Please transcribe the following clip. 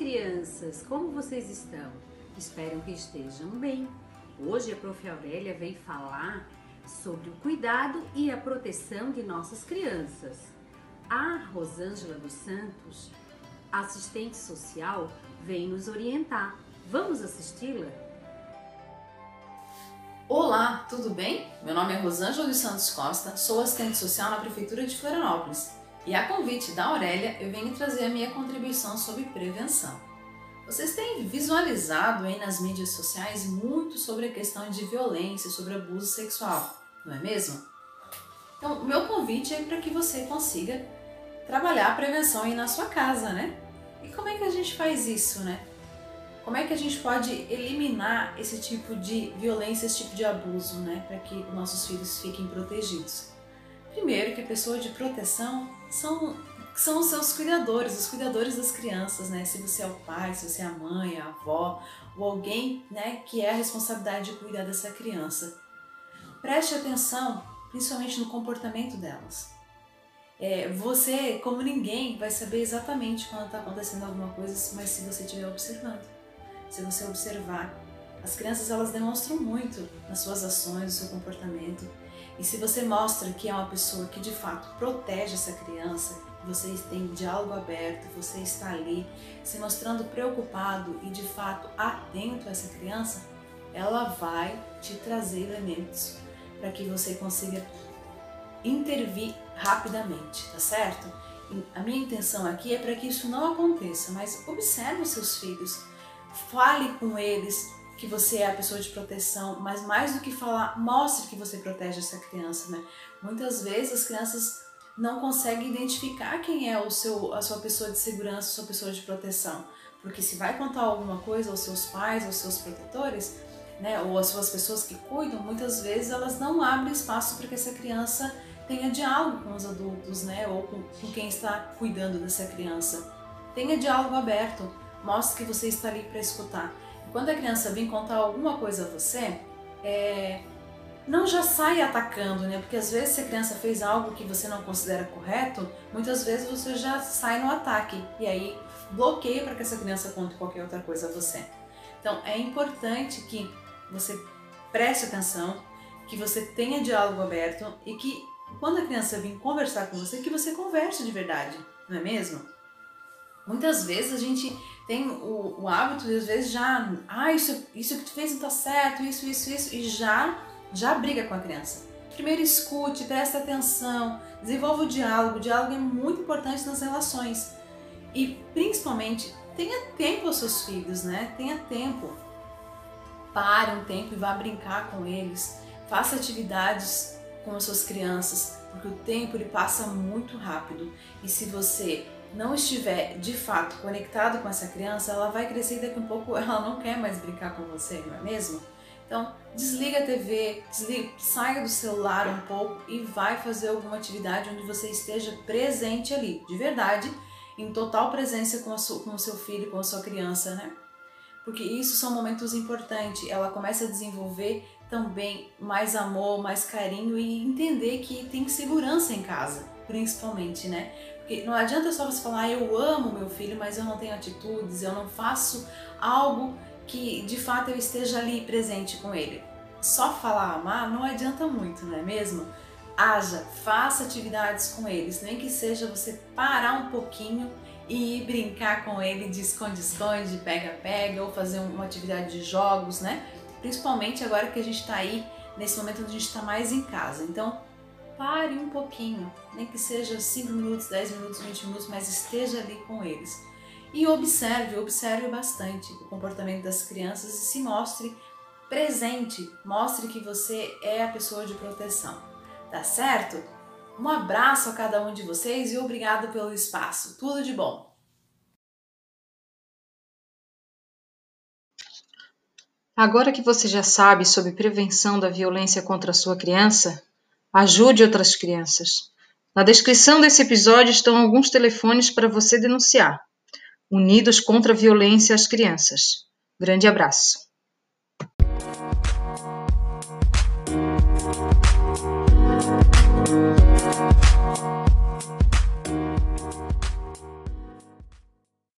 crianças, como vocês estão? Espero que estejam bem. Hoje a Prof. Aurélia veio falar sobre o cuidado e a proteção de nossas crianças. A Rosângela dos Santos, assistente social, vem nos orientar. Vamos assisti-la? Olá, tudo bem? Meu nome é Rosângela dos Santos Costa, sou assistente social na Prefeitura de Florianópolis e a convite da Aurélia, eu venho trazer a minha contribuição sobre prevenção. Vocês têm visualizado aí nas mídias sociais muito sobre a questão de violência, sobre abuso sexual, não é mesmo? Então, o meu convite é para que você consiga trabalhar a prevenção aí na sua casa, né? E como é que a gente faz isso, né? Como é que a gente pode eliminar esse tipo de violência, esse tipo de abuso, né? Para que nossos filhos fiquem protegidos. Primeiro, que a pessoa de proteção são, são os seus cuidadores, os cuidadores das crianças, né? Se você é o pai, se você é a mãe, a avó, ou alguém né, que é a responsabilidade de cuidar dessa criança. Preste atenção, principalmente no comportamento delas. É, você, como ninguém, vai saber exatamente quando está acontecendo alguma coisa, mas se você estiver observando. Se você observar, as crianças elas demonstram muito nas suas ações, no seu comportamento. E se você mostra que é uma pessoa que de fato protege essa criança, você tem diálogo aberto, você está ali se mostrando preocupado e de fato atento a essa criança, ela vai te trazer elementos para que você consiga intervir rapidamente, tá certo? A minha intenção aqui é para que isso não aconteça, mas observe os seus filhos, fale com eles, que você é a pessoa de proteção, mas mais do que falar, mostre que você protege essa criança, né? Muitas vezes as crianças não conseguem identificar quem é o seu, a sua pessoa de segurança, a sua pessoa de proteção, porque se vai contar alguma coisa aos seus pais, aos seus protetores, né, ou às suas pessoas que cuidam, muitas vezes elas não abrem espaço para que essa criança tenha diálogo com os adultos, né, ou com, com quem está cuidando dessa criança. Tenha diálogo aberto, mostre que você está ali para escutar. Quando a criança vem contar alguma coisa a você, é, não já sai atacando, né? Porque às vezes se a criança fez algo que você não considera correto, muitas vezes você já sai no ataque e aí bloqueia para que essa criança conte qualquer outra coisa a você. Então é importante que você preste atenção, que você tenha diálogo aberto e que quando a criança vir conversar com você, que você converse de verdade, não é mesmo? Muitas vezes a gente tem o, o hábito de às vezes já, ah, isso, isso que tu fez não tá certo, isso, isso, isso, e já, já briga com a criança. Primeiro escute, preste atenção, desenvolva o diálogo. O diálogo é muito importante nas relações. E principalmente, tenha tempo aos seus filhos, né? Tenha tempo. Pare um tempo e vá brincar com eles. Faça atividades com as suas crianças, porque o tempo ele passa muito rápido. E se você não estiver de fato conectado com essa criança, ela vai crescer e daqui a um pouco ela não quer mais brincar com você, não é mesmo? Então, desliga a TV, desliga, saia do celular um pouco e vai fazer alguma atividade onde você esteja presente ali, de verdade, em total presença com, sua, com o seu filho, com a sua criança, né? Porque isso são momentos importantes. Ela começa a desenvolver também mais amor, mais carinho e entender que tem segurança em casa, principalmente, né? Porque não adianta só você falar, ah, eu amo meu filho, mas eu não tenho atitudes, eu não faço algo que de fato eu esteja ali presente com ele. Só falar amar não adianta muito, não é mesmo? Haja, faça atividades com eles, nem que seja você parar um pouquinho e brincar com ele de esconde-esconde, pega-pega, ou fazer uma atividade de jogos, né? Principalmente agora que a gente está aí nesse momento onde a gente está mais em casa. Então, pare um pouquinho, nem que seja 5 minutos, 10 minutos, 20 minutos, mas esteja ali com eles. E observe, observe bastante o comportamento das crianças e se mostre presente, mostre que você é a pessoa de proteção. Tá certo? Um abraço a cada um de vocês e obrigado pelo espaço. Tudo de bom! Agora que você já sabe sobre prevenção da violência contra a sua criança, Ajude outras crianças. Na descrição desse episódio estão alguns telefones para você denunciar. Unidos contra a violência às crianças. Grande abraço.